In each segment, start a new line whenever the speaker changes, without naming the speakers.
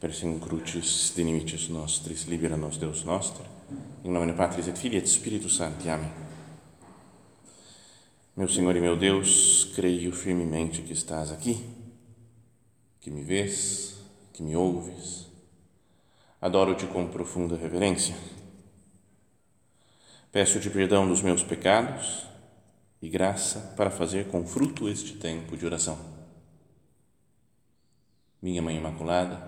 persem crucis dinimicis nostris libera nos Deus noster, em nome Patris et Filii et Spiritus Sancti. Amém. Meu Senhor e meu Deus, creio firmemente que estás aqui, que me vês, que me ouves. Adoro-te com profunda reverência. Peço-te perdão dos meus pecados e graça para fazer com fruto este tempo de oração. Minha Mãe Imaculada,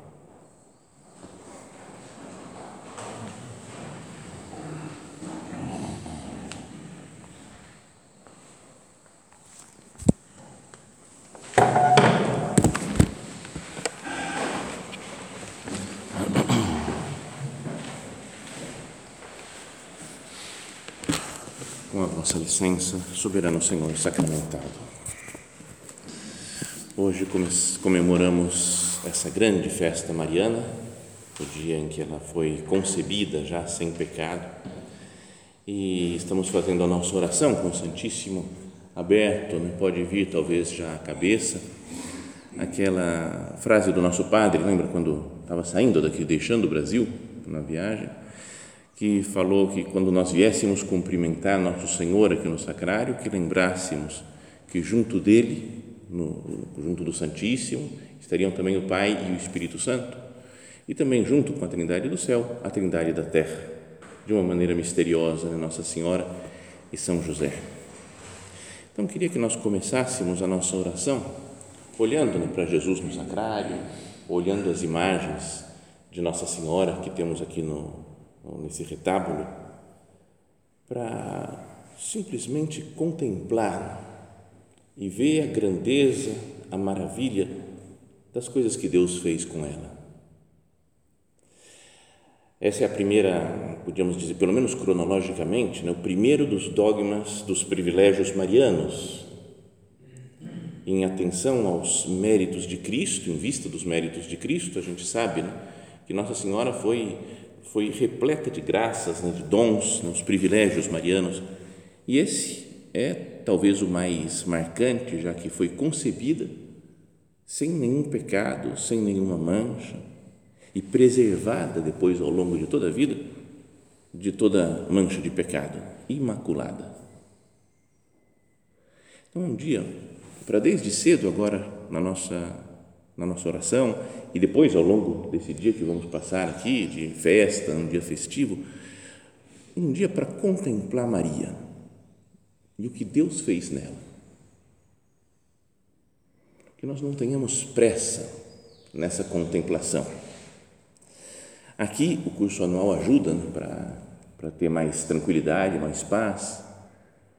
Com a vossa licença, soberano Senhor sacramentado. Hoje comemoramos essa grande festa mariana, o dia em que ela foi concebida já sem pecado, e estamos fazendo a nossa oração com o Santíssimo aberto, né? pode vir talvez já à cabeça aquela frase do nosso padre, lembra quando estava saindo daqui, deixando o Brasil na viagem? Que falou que quando nós viéssemos cumprimentar Nosso Senhor aqui no sacrário, que lembrássemos que junto dele, no, junto do Santíssimo, estariam também o Pai e o Espírito Santo, e também junto com a Trindade do céu, a Trindade da terra, de uma maneira misteriosa, né? Nossa Senhora e São José. Então, queria que nós começássemos a nossa oração olhando né, para Jesus no sacrário, olhando as imagens de Nossa Senhora que temos aqui no, nesse retábulo, para simplesmente contemplar e ver a grandeza, a maravilha das coisas que Deus fez com ela. Essa é a primeira, podíamos dizer, pelo menos cronologicamente, né, o primeiro dos dogmas dos privilégios marianos, em atenção aos méritos de Cristo, em vista dos méritos de Cristo, a gente sabe né, que Nossa Senhora foi foi repleta de graças, né, de dons, né, os privilégios marianos. E esse é talvez o mais marcante, já que foi concebida sem nenhum pecado, sem nenhuma mancha e preservada depois ao longo de toda a vida de toda mancha de pecado, imaculada. Então, um dia, para desde cedo agora na nossa na nossa oração e depois ao longo desse dia que vamos passar aqui, de festa, um dia festivo, um dia para contemplar Maria e o que Deus fez nela. Que nós não tenhamos pressa nessa contemplação. Aqui o curso anual ajuda né, para, para ter mais tranquilidade, mais paz,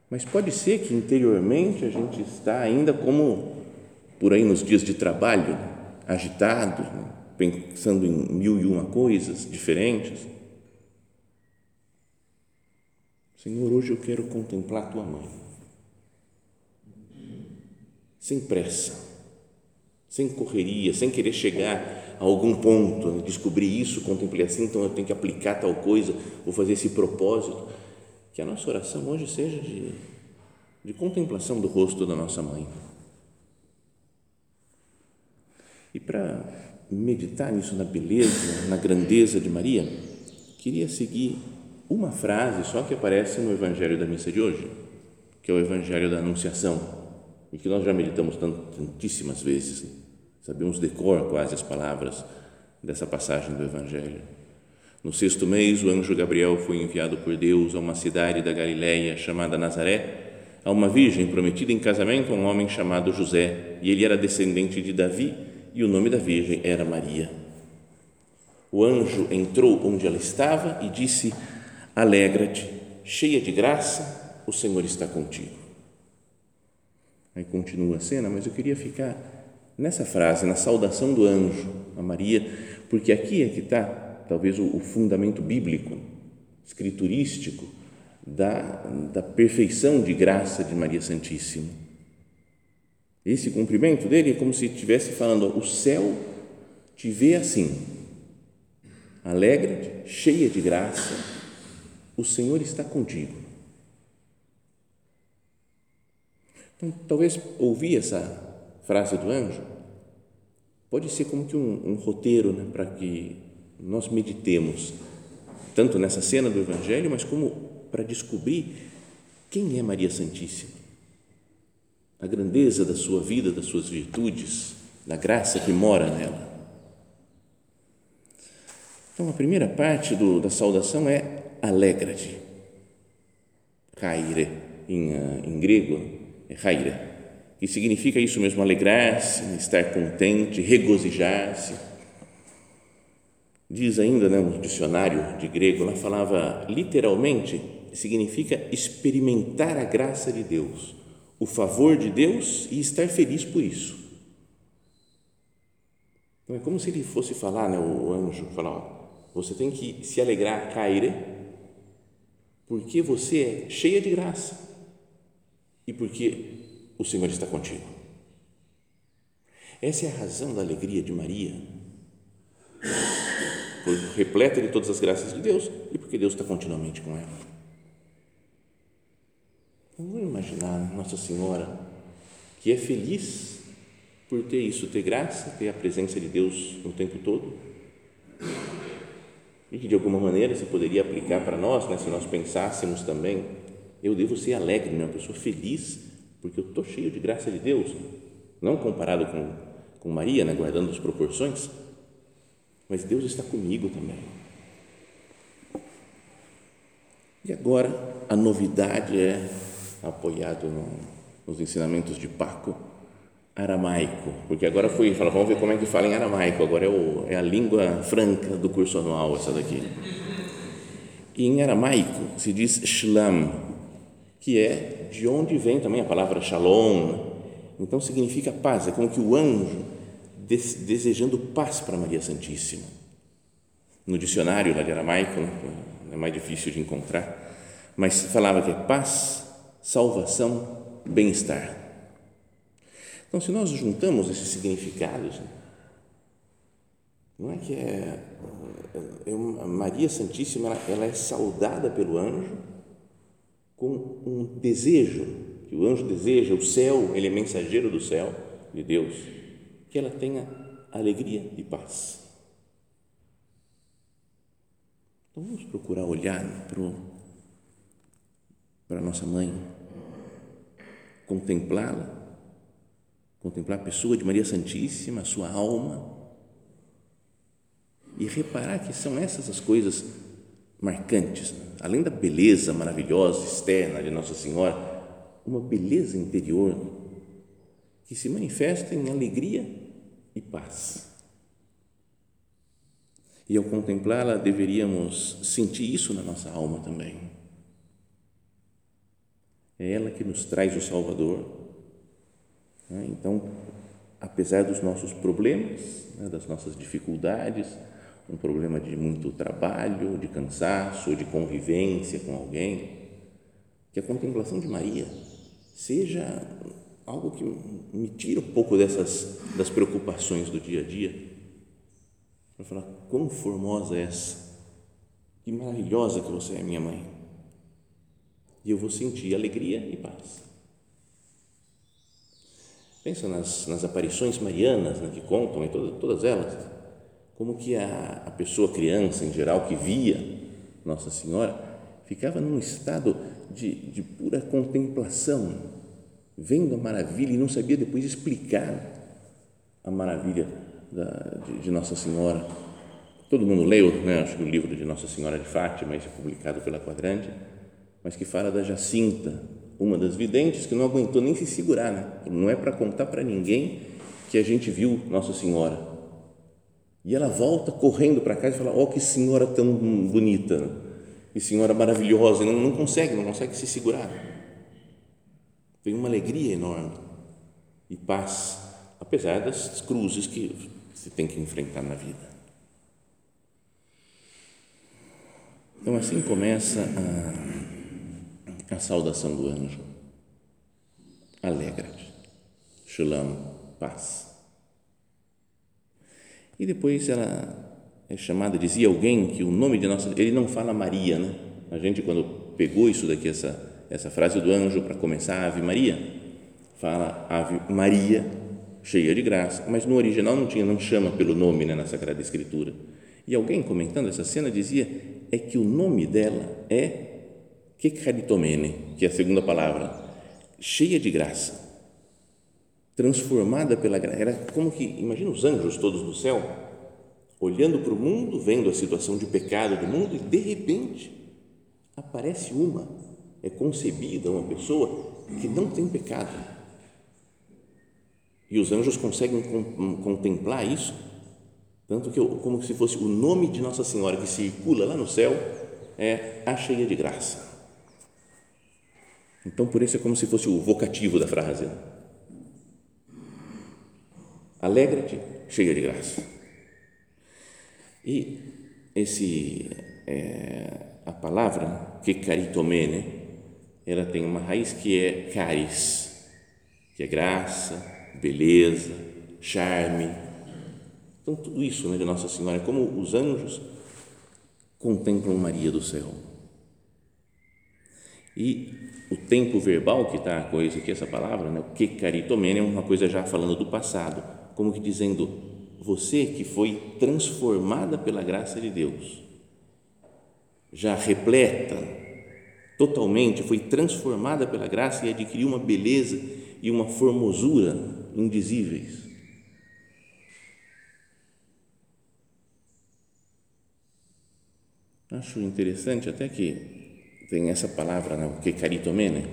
mas pode ser que interiormente a gente está ainda como por aí nos dias de trabalho, agitado, né? pensando em mil e uma coisas diferentes. Senhor, hoje eu quero contemplar tua mãe. Sem pressa, sem correria, sem querer chegar a algum ponto, né? descobrir isso, contemplei assim, então eu tenho que aplicar tal coisa, vou fazer esse propósito. Que a nossa oração hoje seja de, de contemplação do rosto da nossa mãe e para meditar nisso, na beleza, na grandeza de Maria, queria seguir uma frase só que aparece no Evangelho da missa de hoje, que é o Evangelho da Anunciação, e que nós já meditamos tantíssimas vezes, sabemos de cor quase as palavras dessa passagem do Evangelho. No sexto mês, o anjo Gabriel foi enviado por Deus a uma cidade da Galiléia chamada Nazaré, a uma virgem prometida em casamento a um homem chamado José, e ele era descendente de Davi e o nome da Virgem era Maria. O anjo entrou onde ela estava e disse: Alegra-te, cheia de graça, o Senhor está contigo. Aí continua a cena, mas eu queria ficar nessa frase, na saudação do anjo a Maria, porque aqui é que está talvez o, fundamento bíblico, escriturístico, da, da perfeição de graça de Maria Santíssima esse cumprimento dele é como se estivesse falando: o céu te vê assim, alegre, cheia de graça, o Senhor está contigo. Então, talvez ouvir essa frase do anjo pode ser como que um, um roteiro né, para que nós meditemos tanto nessa cena do Evangelho, mas como para descobrir quem é Maria Santíssima, a grandeza da sua vida, das suas virtudes, da graça que mora nela. Então, a primeira parte do, da saudação é alegra-te. Caire, em, ah, em grego, é caire, que significa isso mesmo, alegrar-se, estar contente, regozijar-se. Diz ainda né, um dicionário de grego, lá falava literalmente, significa experimentar a graça de Deus, o favor de Deus e estar feliz por isso. Então é como se ele fosse falar, né, o anjo, falar, ó, você tem que se alegrar, caire, porque você é cheia de graça e porque o Senhor está contigo. Essa é a razão da alegria de Maria, repleta de todas as graças de Deus e porque Deus está continuamente com ela. Vamos imaginar Nossa Senhora que é feliz por ter isso, ter graça, ter a presença de Deus no tempo todo. E que de alguma maneira se poderia aplicar para nós, né, se nós pensássemos também, eu devo ser alegre, né, uma pessoa feliz, porque eu estou cheio de graça de Deus, não comparado com, com Maria, né, guardando as proporções, mas Deus está comigo também. E agora a novidade é apoiado no, nos ensinamentos de Paco, aramaico, porque agora foi, fala, vamos ver como é que fala em aramaico, agora é, o, é a língua franca do curso anual essa daqui. E em aramaico se diz shlam, que é de onde vem também a palavra shalom, então significa paz, é como que o anjo desejando paz para Maria Santíssima. No dicionário lá de aramaico, né, é mais difícil de encontrar, mas falava que é paz, salvação, bem-estar. Então, se nós juntamos esses significados, não é que é, é Maria Santíssima, ela, ela é saudada pelo anjo com um desejo, que o anjo deseja, o céu, ele é mensageiro do céu, de Deus, que ela tenha alegria e paz. Então vamos procurar olhar para a nossa mãe, contemplá-la contemplar a pessoa de Maria Santíssima, a sua alma, e reparar que são essas as coisas marcantes, né? além da beleza maravilhosa externa de Nossa Senhora, uma beleza interior que se manifesta em alegria e paz. E ao contemplá-la, deveríamos sentir isso na nossa alma também. É ela que nos traz o Salvador. Né? Então, apesar dos nossos problemas, né, das nossas dificuldades, um problema de muito trabalho, de cansaço, de convivência com alguém, que a contemplação de Maria seja algo que me tira um pouco dessas das preocupações do dia a dia, para falar quão formosa é essa, que maravilhosa que você é, minha mãe, e eu vou sentir alegria e paz. Pensa nas, nas aparições marianas né, que contam, e todas, todas elas, como que a, a pessoa, criança em geral, que via Nossa Senhora, ficava num estado de, de pura contemplação, vendo a maravilha e não sabia depois explicar a maravilha da, de, de, Nossa Senhora. Todo mundo leu, né, acho que o livro de Nossa Senhora de Fátima, esse é publicado pela Quadrante, mas que fala da Jacinta, uma das videntes que não aguentou nem se segurar, né? não é para contar para ninguém que a gente viu Nossa Senhora. E ela volta correndo para casa e fala: Ó, oh, que senhora tão bonita, que senhora maravilhosa, e não, não consegue, não consegue se segurar. Tem uma alegria enorme e paz, apesar das cruzes que se tem que enfrentar na vida. Então, assim começa a a saudação do anjo. Alegra-te. Shalom, paz. E depois ela é chamada, dizia alguém que o nome de nossa, ele não fala Maria, né? A gente quando pegou isso daqui essa essa frase do anjo para começar Ave Maria, fala Ave Maria, cheia de graça, mas no original não tinha, não chama pelo nome né, na Sagrada Escritura. E alguém comentando essa cena dizia é que o nome dela é Kekaritomene, que é a segunda palavra, cheia de graça, transformada pela graça. Era como que, imagina os anjos todos do céu, olhando para o mundo, vendo a situação de pecado do mundo, e de repente aparece uma, é concebida uma pessoa que não tem pecado. E os anjos conseguem contemplar isso, tanto que como se fosse o nome de Nossa Senhora que circula lá no céu, é a cheia de graça. Então, por isso é como se fosse o vocativo da frase. Alegra-te, cheia de graça. E esse, é, a palavra que caritomene, ela tem uma raiz que é caris, que é graça, beleza, charme. Então, tudo isso né, de Nossa Senhora, como os anjos contemplam Maria do céu. E o tempo verbal que está a coisa aqui, essa palavra, né, o que caritomene, é uma coisa já falando do passado, como que dizendo, você que foi transformada pela graça de Deus, já repleta, totalmente, foi transformada pela graça e adquiriu uma beleza e uma formosura indizíveis. Acho interessante até que tem essa palavra, né, que é caritomene,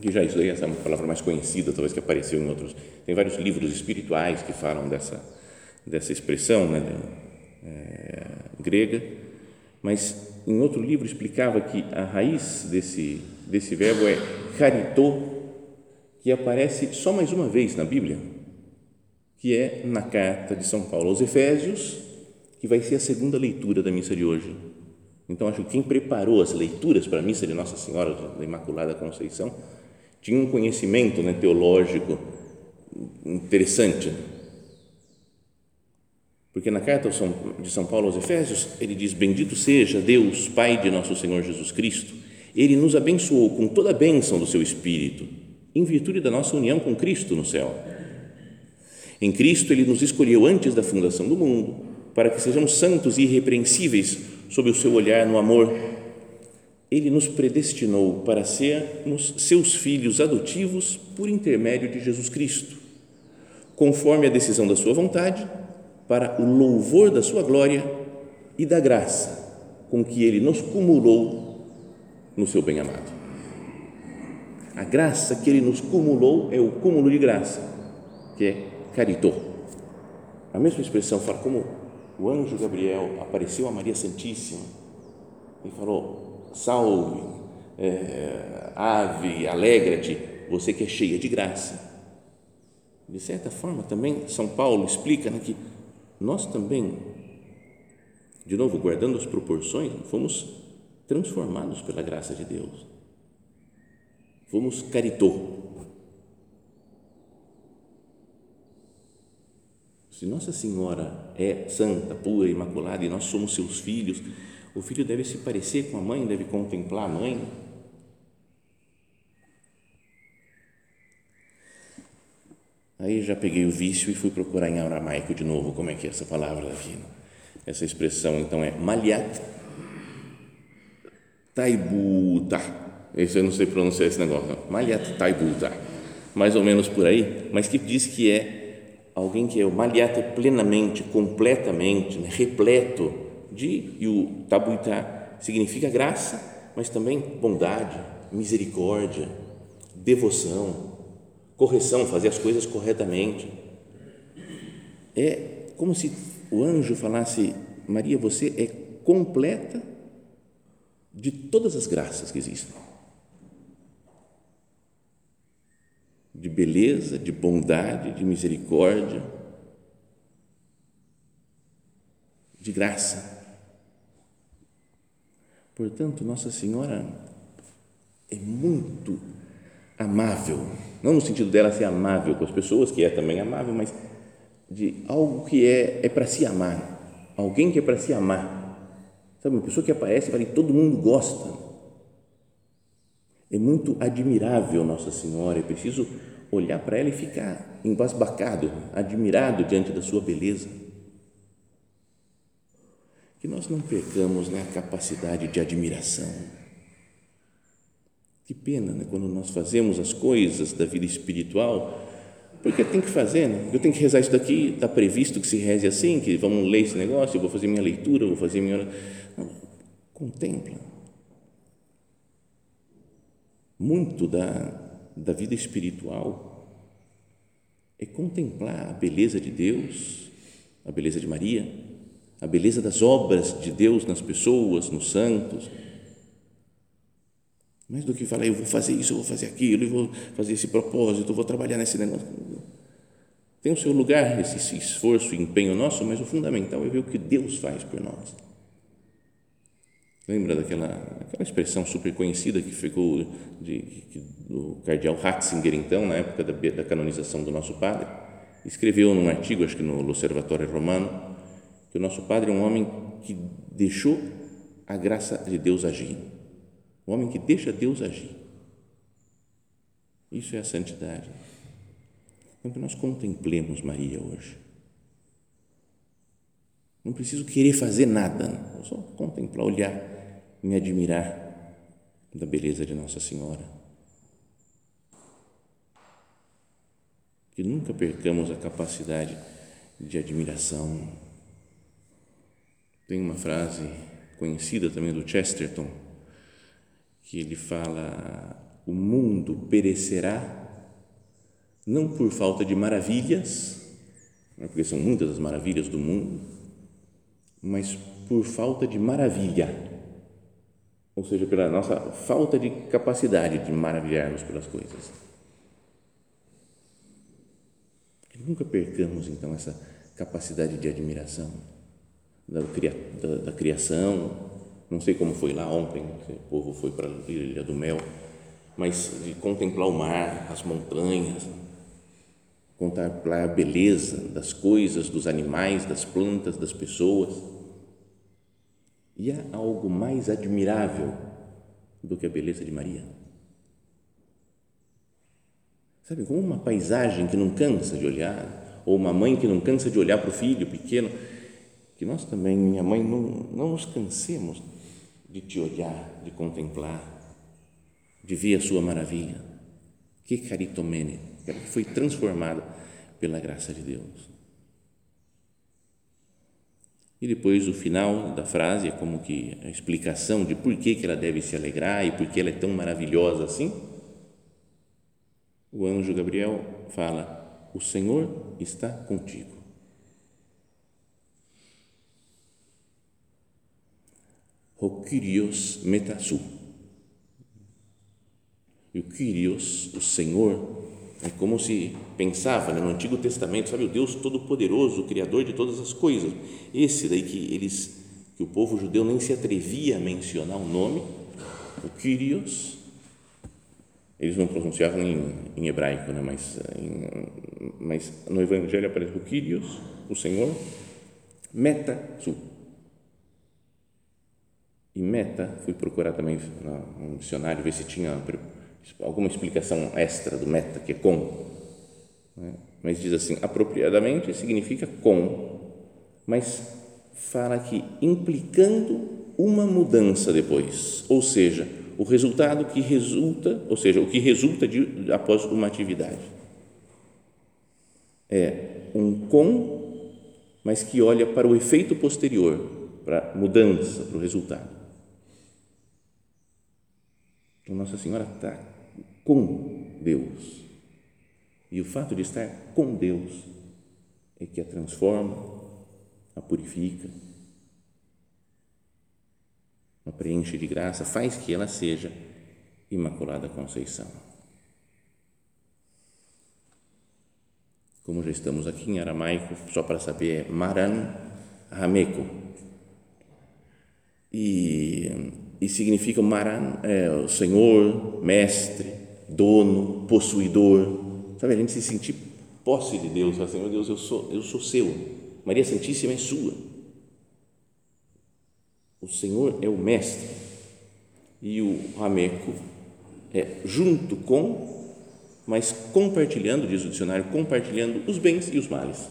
que já isso aí é uma palavra mais conhecida, talvez que apareceu em outros. Tem vários livros espirituais que falam dessa dessa expressão, né, é, grega, mas em outro livro explicava que a raiz desse desse verbo é caritô, que aparece só mais uma vez na Bíblia, que é na carta de São Paulo aos Efésios, que vai ser a segunda leitura da missa de hoje. Então, acho que quem preparou as leituras para a missa de Nossa Senhora da Imaculada Conceição tinha um conhecimento né, teológico interessante. Porque na carta de São Paulo aos Efésios, ele diz: Bendito seja Deus, Pai de nosso Senhor Jesus Cristo, ele nos abençoou com toda a bênção do seu Espírito, em virtude da nossa união com Cristo no céu. Em Cristo, ele nos escolheu antes da fundação do mundo, para que sejamos santos e irrepreensíveis sob o seu olhar no amor, ele nos predestinou para sermos seus filhos adotivos por intermédio de Jesus Cristo, conforme a decisão da sua vontade, para o louvor da sua glória e da graça com que ele nos cumulou no seu bem-amado. A graça que ele nos cumulou é o cúmulo de graça, que é caritô. A mesma expressão fala como o anjo Gabriel apareceu a Maria Santíssima e falou: Salve, é, ave, alegra-te, você que é cheia de graça. De certa forma, também São Paulo explica né, que nós também, de novo, guardando as proporções, fomos transformados pela graça de Deus. Fomos caritou, Se Nossa Senhora é santa, pura, imaculada e nós somos seus filhos, o filho deve se parecer com a mãe, deve contemplar a mãe. Aí já peguei o vício e fui procurar em aramaico de novo como é que é essa palavra aqui. Essa expressão então é maliat taibuta. Isso eu não sei pronunciar esse negócio. Maliat taibuta. Mais ou menos por aí, mas que diz que é alguém que é o maliate plenamente, completamente, né, repleto de, e o tabuitá significa graça, mas também bondade, misericórdia, devoção, correção, fazer as coisas corretamente. É como se o anjo falasse: Maria, você é completa de todas as graças que existem. De beleza, de bondade, de misericórdia, de graça. Portanto, Nossa Senhora é muito amável, não no sentido dela ser amável com as pessoas, que é também amável, mas de algo que é, é para se amar, alguém que é para se amar. Sabe, uma pessoa que aparece e todo mundo gosta. É muito admirável Nossa Senhora, é preciso olhar para ela e ficar embasbacado, admirado diante da sua beleza. Que nós não percamos né, a capacidade de admiração. Que pena né, quando nós fazemos as coisas da vida espiritual, porque tem que fazer, né? eu tenho que rezar isso daqui, está previsto que se reze assim, que vamos ler esse negócio, eu vou fazer minha leitura, eu vou fazer minha. Não, contempla. Muito da, da vida espiritual é contemplar a beleza de Deus, a beleza de Maria, a beleza das obras de Deus nas pessoas, nos santos. Mais do que falar, eu vou fazer isso, eu vou fazer aquilo, eu vou fazer esse propósito, eu vou trabalhar nesse negócio. Tem o seu lugar esse esforço e empenho nosso, mas o fundamental é ver o que Deus faz por nós. Lembra daquela aquela expressão super conhecida que ficou de, de, do cardeal Ratzinger, então, na época da, da, canonização do nosso padre? Escreveu num artigo, acho que no Observatório Romano, que o nosso padre é um homem que deixou a graça de Deus agir. Um homem que deixa Deus agir. Isso é a santidade. Então, que nós contemplemos Maria hoje não preciso querer fazer nada, só contemplar, olhar, me admirar da beleza de Nossa Senhora. Que nunca percamos a capacidade de admiração. Tem uma frase conhecida também do Chesterton, que ele fala: o mundo perecerá não por falta de maravilhas, né, porque são muitas as maravilhas do mundo, mas por falta de maravilha, ou seja, pela nossa falta de capacidade de maravilharmos pelas coisas. Que nunca percamos então essa capacidade de admiração da, da, da criação. Não sei como foi lá ontem, o povo foi para a Ilha do Mel, mas de contemplar o mar, as montanhas, contemplar a beleza das coisas, dos animais, das plantas, das pessoas e há algo mais admirável do que a beleza de Maria? Sabe, como uma paisagem que não cansa de olhar, ou uma mãe que não cansa de olhar para o filho pequeno, que nós também, minha mãe, não, não nos cansemos de te olhar, de contemplar, de ver a sua maravilha. Que caritomene, que foi transformada pela graça de Deus. E depois o final da frase é como que a explicação de por que, que ela deve se alegrar e por que ela é tão maravilhosa assim. O anjo Gabriel fala: O Senhor está contigo. O Kyrios metasu. E o Kyrios, o Senhor, é como se pensava né, no Antigo Testamento, sabe, o Deus Todo-Poderoso, o Criador de todas as coisas. Esse daí que eles, que o povo judeu nem se atrevia a mencionar o nome, o Kyrios, eles não pronunciavam em, em hebraico, né, mas, em, mas no Evangelho aparece o Kyrios, o Senhor, Meta, Su. E meta, fui procurar também no dicionário, ver se tinha alguma explicação extra do meta, que é com. Né? Mas diz assim, apropriadamente significa com, mas fala que implicando uma mudança depois, ou seja, o resultado que resulta, ou seja, o que resulta de, após uma atividade. É um com, mas que olha para o efeito posterior, para a mudança, para o resultado. Então, Nossa Senhora está com Deus. E o fato de estar com Deus é que a transforma, a purifica, a preenche de graça, faz que ela seja Imaculada Conceição. Como já estamos aqui em aramaico, só para saber, é Maran Rameko. E, e significa Maran, é, o Senhor, Mestre, dono, possuidor, sabe? A gente se sentir posse de Deus, assim, meu Deus, eu sou, eu sou seu. Maria Santíssima é sua. O Senhor é o mestre e o rameco é junto com mas compartilhando, diz o dicionário, compartilhando os bens e os males.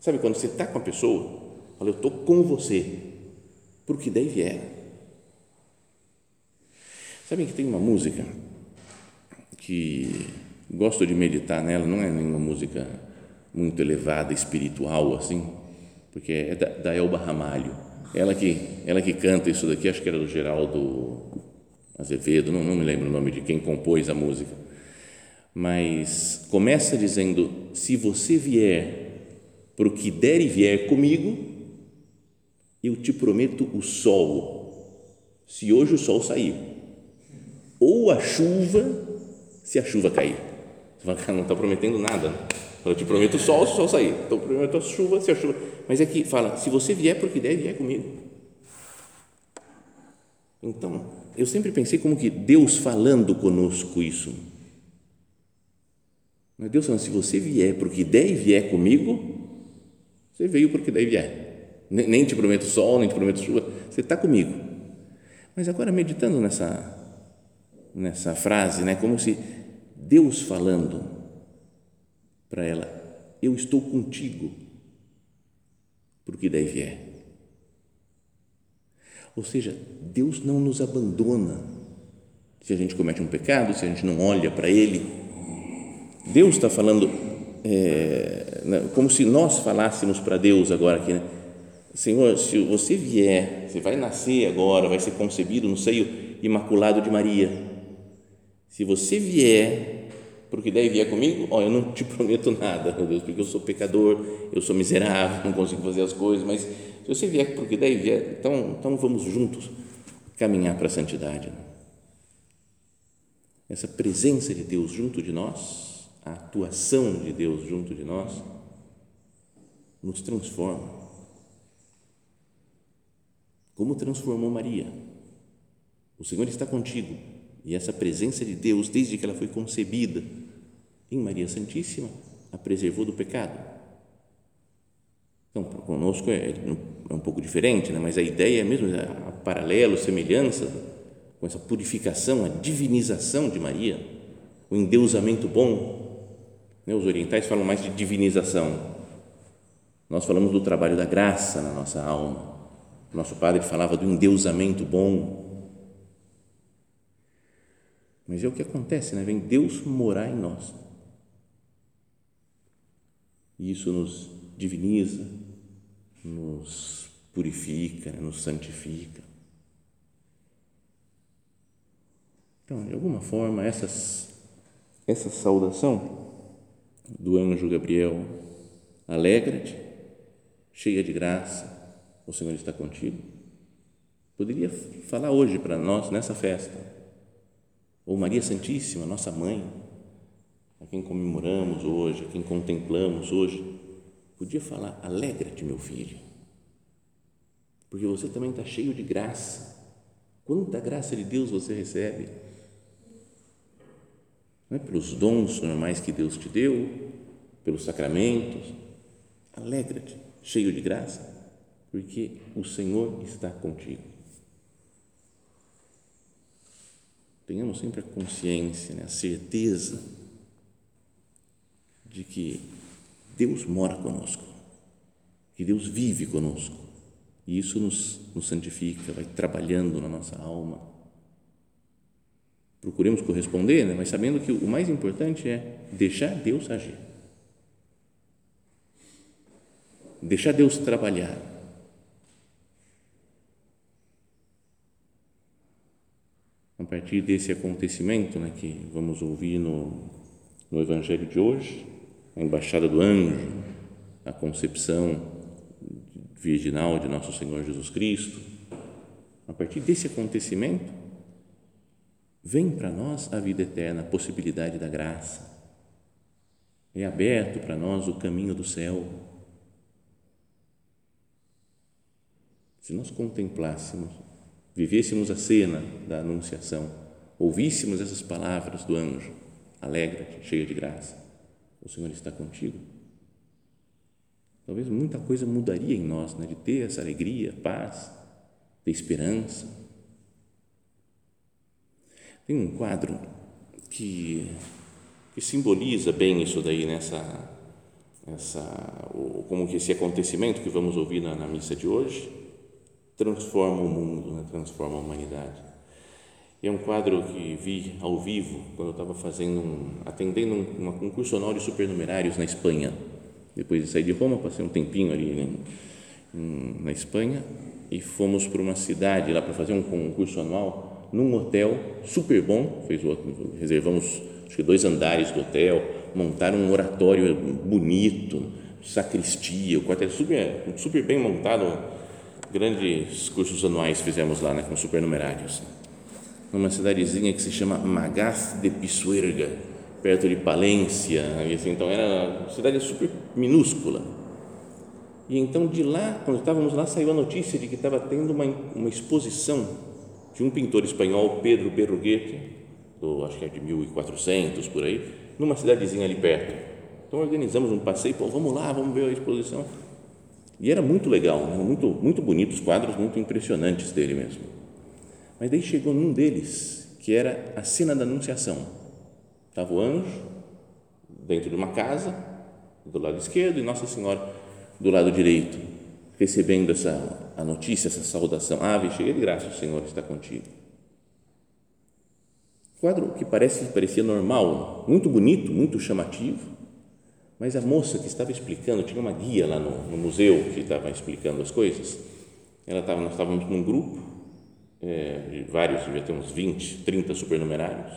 Sabe quando você está com a pessoa, fala, eu estou com você, porque daí vier. Sabem que tem uma música que gosto de meditar nela, não é nenhuma música muito elevada, espiritual assim, porque é da, da Elba Ramalho. Ela que, ela que canta isso daqui, acho que era do Geraldo Azevedo, não, não me lembro o nome de quem compôs a música. Mas começa dizendo: Se você vier para o que der e vier comigo, eu te prometo o sol, se hoje o sol sair, ou a chuva, se a chuva cair. Você fala, não está prometendo nada. Né? Eu te prometo o sol se o sol sair. Então, eu prometo a chuva se a chuva. Mas é que fala: se você vier para o que der, vier comigo. Então, eu sempre pensei como que Deus falando conosco isso. Mas Deus falando, se você vier para o que der e vier comigo, você veio para o que der e vier. Nem te prometo sol, nem te prometo chuva, você está comigo. Mas agora meditando nessa, nessa frase, né, como se Deus falando para ela, eu estou contigo, por que der e vier. Ou seja, Deus não nos abandona se a gente comete um pecado, se a gente não olha para Ele. Deus está falando é, né, como se nós falássemos para Deus agora aqui, né? Senhor, se você vier, você vai nascer agora, vai ser concebido no seio imaculado de Maria. Se você vier, porque daí vier comigo, ó, eu não te prometo nada, meu Deus, porque eu sou pecador, eu sou miserável, não consigo fazer as coisas, mas se você vier porque daí vier, então, então vamos juntos caminhar para a santidade. Né? Essa presença de Deus junto de nós, a atuação de Deus junto de nós, nos transforma. Como transformou Maria? O Senhor está contigo e essa presença de Deus, desde que ela foi concebida em Maria Santíssima, a preservou do pecado então, conosco é, é um pouco diferente, né? mas a ideia é mesmo, a paralelo, semelhança com essa purificação, a divinização de Maria, o endeusamento bom. Né? Os orientais falam mais de divinização. Nós falamos do trabalho da graça na nossa alma. Nosso padre falava do endeusamento bom. Mas é o que acontece, né? Vem Deus morar em nós. E isso nos diviniza, nos purifica, né, nos santifica. Então, de alguma forma, essas, essa saudação do anjo Gabriel, alegra-te, cheia de graça, o Senhor está contigo, poderia falar hoje para nós nessa festa, ou Maria Santíssima, nossa mãe, a quem comemoramos hoje, a quem contemplamos hoje, podia falar: alegra-te, meu filho, porque você também está cheio de graça. Quanta graça de Deus você recebe? Não é pelos dons normais que Deus te deu, pelos sacramentos. Alegra-te, cheio de graça, porque o Senhor está contigo. Tenhamos sempre a consciência, né, a certeza de que Deus mora conosco, que Deus vive conosco. E isso nos, nos santifica, vai trabalhando na nossa alma. Procuremos corresponder, né? mas sabendo que o mais importante é deixar Deus agir. Deixar Deus trabalhar. A partir desse acontecimento né, que vamos ouvir no, no Evangelho de hoje, a embaixada do anjo, a concepção virginal de nosso Senhor Jesus Cristo. A partir desse acontecimento, vem para nós a vida eterna, a possibilidade da graça. É aberto para nós o caminho do céu. Se nós contemplássemos, vivêssemos a cena da Anunciação, ouvíssemos essas palavras do anjo, alegra-te, cheia de graça, o Senhor está contigo. Talvez muita coisa mudaria em nós, né? de ter essa alegria, paz, ter esperança. Tem um quadro que que simboliza bem isso daí nessa essa como que esse acontecimento que vamos ouvir na, na missa de hoje transforma o mundo, né? transforma a humanidade. E é um quadro que vi ao vivo quando eu estava fazendo um, atendendo um, um concurso de supernumerários na Espanha. Depois de sair de Roma, passei um tempinho ali né, na Espanha e fomos para uma cidade lá para fazer um concurso anual num hotel super bom. Fez reservamos acho que dois andares do hotel, montaram um oratório bonito, sacristia, o quartel super super bem montado. Grandes cursos anuais fizemos lá, né, com supernumerários numa cidadezinha que se chama Magaz de Pisuerga, perto de Palência, assim, então era uma cidade super minúscula. E então de lá, quando estávamos lá, saiu a notícia de que estava tendo uma, uma exposição de um pintor espanhol, Pedro Berruguete, do, acho que é de 1400 por aí, numa cidadezinha ali perto. Então organizamos um passeio, pô, vamos lá, vamos ver a exposição. E era muito legal, né? muito, muito bonito, os quadros muito impressionantes dele mesmo. Mas daí chegou num deles, que era a cena da Anunciação. Estava o anjo dentro de uma casa, do lado esquerdo, e Nossa Senhora do lado direito, recebendo essa a notícia, essa saudação. Ave, cheia de graça, o Senhor está contigo. Quadro que parece parecia normal, muito bonito, muito chamativo, mas a moça que estava explicando, tinha uma guia lá no, no museu que estava explicando as coisas. Ela estava, nós estávamos num grupo é, vários, devia ter uns 20, 30 supernumerários.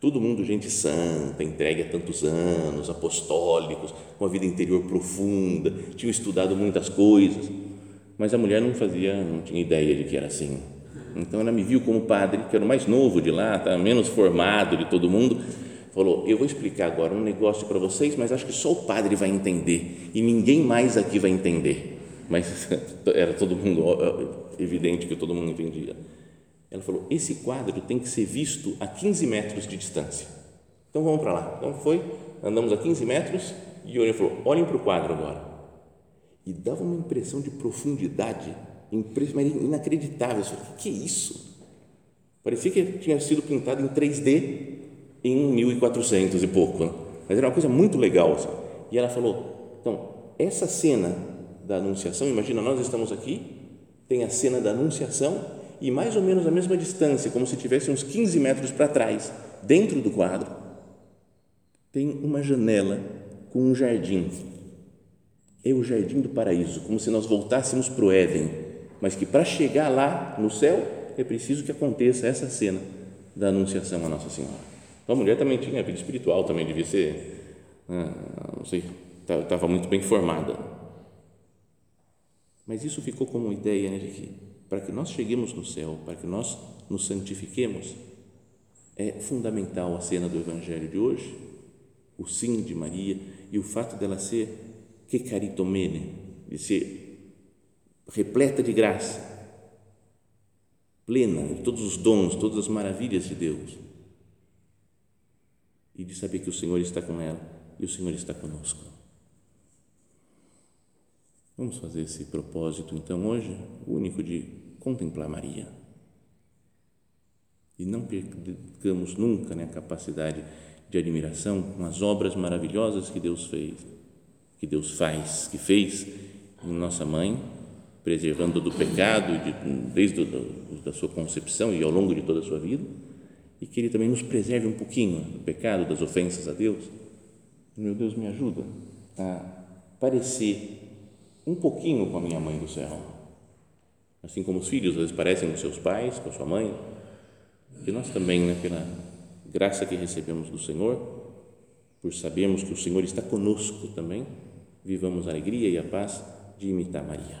Todo mundo gente santa, entregue há tantos anos, apostólicos, com a vida interior profunda, tinham estudado muitas coisas, mas a mulher não fazia, não tinha ideia de que era assim. Então ela me viu como padre, que era o mais novo de lá, tá, menos formado de todo mundo, falou: Eu vou explicar agora um negócio para vocês, mas acho que só o padre vai entender e ninguém mais aqui vai entender. Mas era todo mundo evidente que todo mundo entendia. Ela falou: esse quadro tem que ser visto a 15 metros de distância. Então vamos para lá. Então foi, andamos a 15 metros e ele falou: olhem para o quadro agora. E dava uma impressão de profundidade inacreditável. Eu falei: o que é isso? Parecia que tinha sido pintado em 3D em 1400 e pouco, né? mas era uma coisa muito legal. Assim. E ela falou: então, essa cena da Anunciação, imagina, nós estamos aqui tem a cena da Anunciação e mais ou menos a mesma distância, como se tivesse uns 15 metros para trás, dentro do quadro, tem uma janela com um jardim. É o jardim do paraíso, como se nós voltássemos para o Éden, mas que para chegar lá no céu é preciso que aconteça essa cena da Anunciação a Nossa Senhora. Então a mulher também tinha vida espiritual, também devia ser, ah, não sei, estava muito bem formada. Mas isso ficou como ideia né, de que para que nós cheguemos no céu, para que nós nos santifiquemos, é fundamental a cena do Evangelho de hoje, o sim de Maria e o fato dela ser que caritomene, de ser repleta de graça, plena de todos os dons, todas as maravilhas de Deus e de saber que o Senhor está com ela e o Senhor está conosco. Vamos fazer esse propósito então hoje, único de contemplar Maria. E não percamos nunca né, a capacidade de admiração com as obras maravilhosas que Deus fez, que Deus faz, que fez em nossa mãe, preservando do pecado de, desde a da sua concepção e ao longo de toda a sua vida, e que Ele também nos preserve um pouquinho do pecado, das ofensas a Deus. Meu Deus, me ajuda a parecer um pouquinho com a minha mãe do céu. Assim como os filhos às vezes parecem com seus pais, com a sua mãe, que nós também, né, pela graça que recebemos do Senhor, por sabermos que o Senhor está conosco também, vivamos a alegria e a paz de imitar Maria.